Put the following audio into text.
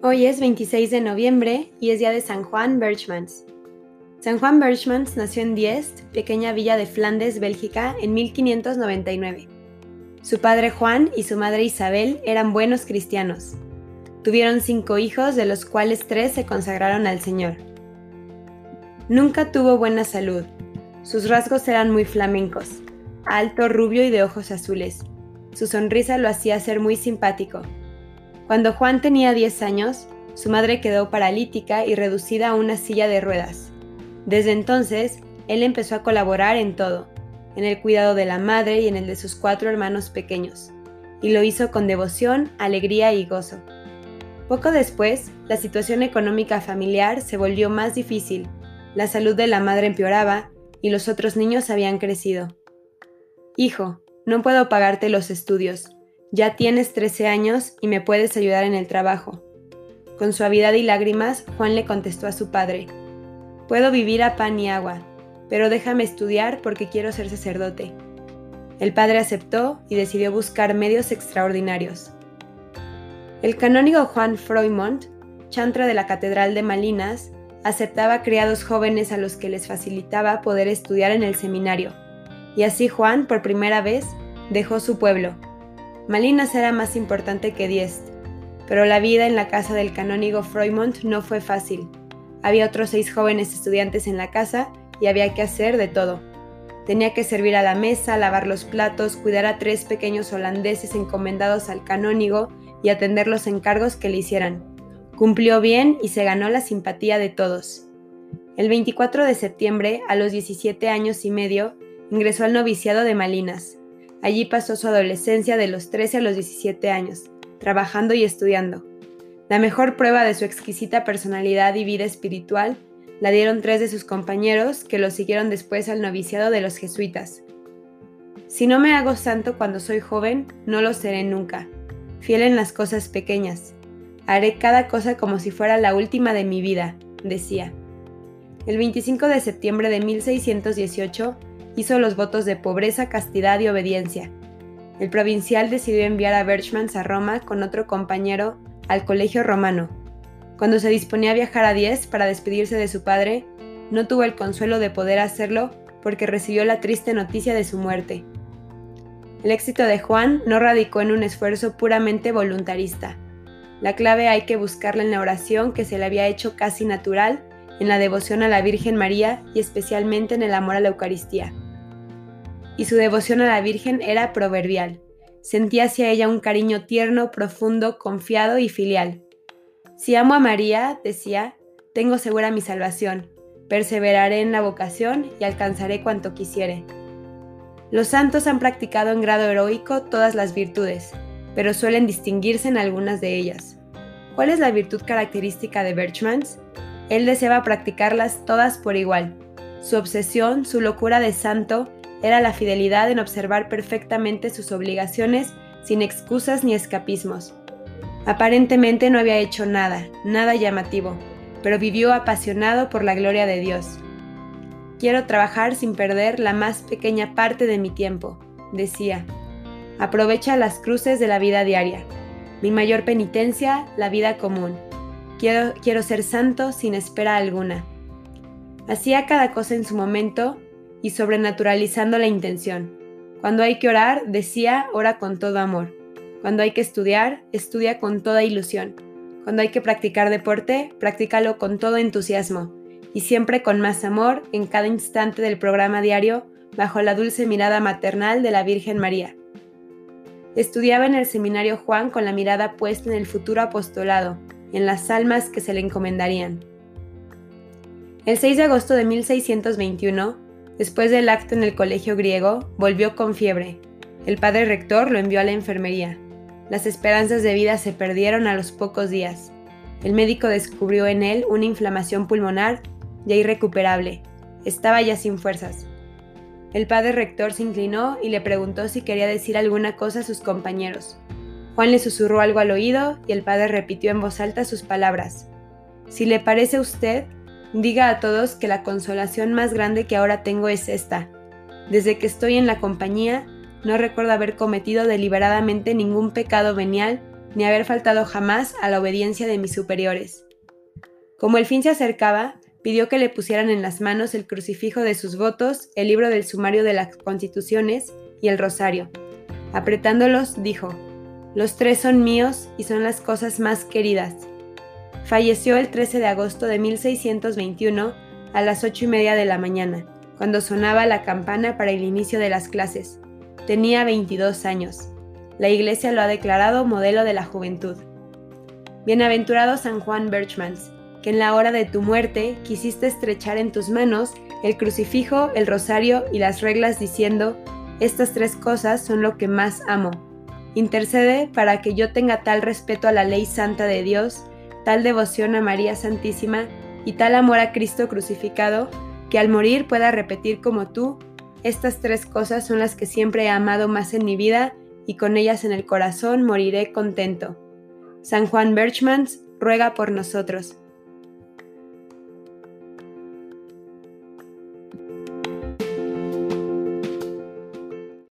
Hoy es 26 de noviembre y es día de San Juan Berchmans. San Juan Berchmans nació en Diest, pequeña villa de Flandes, Bélgica, en 1599. Su padre Juan y su madre Isabel eran buenos cristianos. Tuvieron cinco hijos, de los cuales tres se consagraron al Señor. Nunca tuvo buena salud. Sus rasgos eran muy flamencos, alto, rubio y de ojos azules. Su sonrisa lo hacía ser muy simpático. Cuando Juan tenía 10 años, su madre quedó paralítica y reducida a una silla de ruedas. Desde entonces, él empezó a colaborar en todo, en el cuidado de la madre y en el de sus cuatro hermanos pequeños, y lo hizo con devoción, alegría y gozo. Poco después, la situación económica familiar se volvió más difícil, la salud de la madre empeoraba y los otros niños habían crecido. Hijo, no puedo pagarte los estudios, ya tienes 13 años y me puedes ayudar en el trabajo. Con suavidad y lágrimas, Juan le contestó a su padre, Puedo vivir a pan y agua, pero déjame estudiar porque quiero ser sacerdote. El padre aceptó y decidió buscar medios extraordinarios. El canónigo Juan Froimont, chantra de la Catedral de Malinas, aceptaba criados jóvenes a los que les facilitaba poder estudiar en el seminario, y así Juan, por primera vez, dejó su pueblo Malinas era más importante que Diest, pero la vida en la casa del canónigo Froimont no fue fácil. Había otros seis jóvenes estudiantes en la casa y había que hacer de todo. Tenía que servir a la mesa, lavar los platos, cuidar a tres pequeños holandeses encomendados al canónigo y atender los encargos que le hicieran. Cumplió bien y se ganó la simpatía de todos. El 24 de septiembre, a los 17 años y medio, ingresó al noviciado de Malinas. Allí pasó su adolescencia de los 13 a los 17 años, trabajando y estudiando. La mejor prueba de su exquisita personalidad y vida espiritual la dieron tres de sus compañeros que lo siguieron después al noviciado de los jesuitas. Si no me hago santo cuando soy joven, no lo seré nunca. Fiel en las cosas pequeñas. Haré cada cosa como si fuera la última de mi vida, decía. El 25 de septiembre de 1618, hizo los votos de pobreza, castidad y obediencia. El provincial decidió enviar a Berchmans a Roma con otro compañero al colegio romano. Cuando se disponía a viajar a Diez para despedirse de su padre, no tuvo el consuelo de poder hacerlo porque recibió la triste noticia de su muerte. El éxito de Juan no radicó en un esfuerzo puramente voluntarista. La clave hay que buscarla en la oración que se le había hecho casi natural, en la devoción a la Virgen María y especialmente en el amor a la Eucaristía y su devoción a la Virgen era proverbial. Sentía hacia ella un cariño tierno, profundo, confiado y filial. Si amo a María, decía, tengo segura mi salvación, perseveraré en la vocación y alcanzaré cuanto quisiere. Los santos han practicado en grado heroico todas las virtudes, pero suelen distinguirse en algunas de ellas. ¿Cuál es la virtud característica de Berchmans? Él deseaba practicarlas todas por igual. Su obsesión, su locura de santo, era la fidelidad en observar perfectamente sus obligaciones sin excusas ni escapismos. Aparentemente no había hecho nada, nada llamativo, pero vivió apasionado por la gloria de Dios. Quiero trabajar sin perder la más pequeña parte de mi tiempo, decía. Aprovecha las cruces de la vida diaria. Mi mayor penitencia, la vida común. Quiero, quiero ser santo sin espera alguna. Hacía cada cosa en su momento y sobrenaturalizando la intención. Cuando hay que orar, decía, ora con todo amor. Cuando hay que estudiar, estudia con toda ilusión. Cuando hay que practicar deporte, practícalo con todo entusiasmo y siempre con más amor en cada instante del programa diario bajo la dulce mirada maternal de la Virgen María. Estudiaba en el seminario Juan con la mirada puesta en el futuro apostolado, en las almas que se le encomendarían. El 6 de agosto de 1621, Después del acto en el colegio griego, volvió con fiebre. El padre rector lo envió a la enfermería. Las esperanzas de vida se perdieron a los pocos días. El médico descubrió en él una inflamación pulmonar ya irrecuperable. Estaba ya sin fuerzas. El padre rector se inclinó y le preguntó si quería decir alguna cosa a sus compañeros. Juan le susurró algo al oído y el padre repitió en voz alta sus palabras. Si le parece a usted, Diga a todos que la consolación más grande que ahora tengo es esta. Desde que estoy en la compañía, no recuerdo haber cometido deliberadamente ningún pecado venial ni haber faltado jamás a la obediencia de mis superiores. Como el fin se acercaba, pidió que le pusieran en las manos el crucifijo de sus votos, el libro del sumario de las constituciones y el rosario. Apretándolos, dijo, Los tres son míos y son las cosas más queridas. Falleció el 13 de agosto de 1621 a las ocho y media de la mañana, cuando sonaba la campana para el inicio de las clases. Tenía 22 años. La Iglesia lo ha declarado modelo de la juventud. Bienaventurado San Juan Birchmans, que en la hora de tu muerte quisiste estrechar en tus manos el crucifijo, el rosario y las reglas diciendo, estas tres cosas son lo que más amo. Intercede para que yo tenga tal respeto a la ley santa de Dios, tal devoción a María Santísima y tal amor a Cristo crucificado, que al morir pueda repetir como tú, estas tres cosas son las que siempre he amado más en mi vida y con ellas en el corazón moriré contento. San Juan Birchmans ruega por nosotros.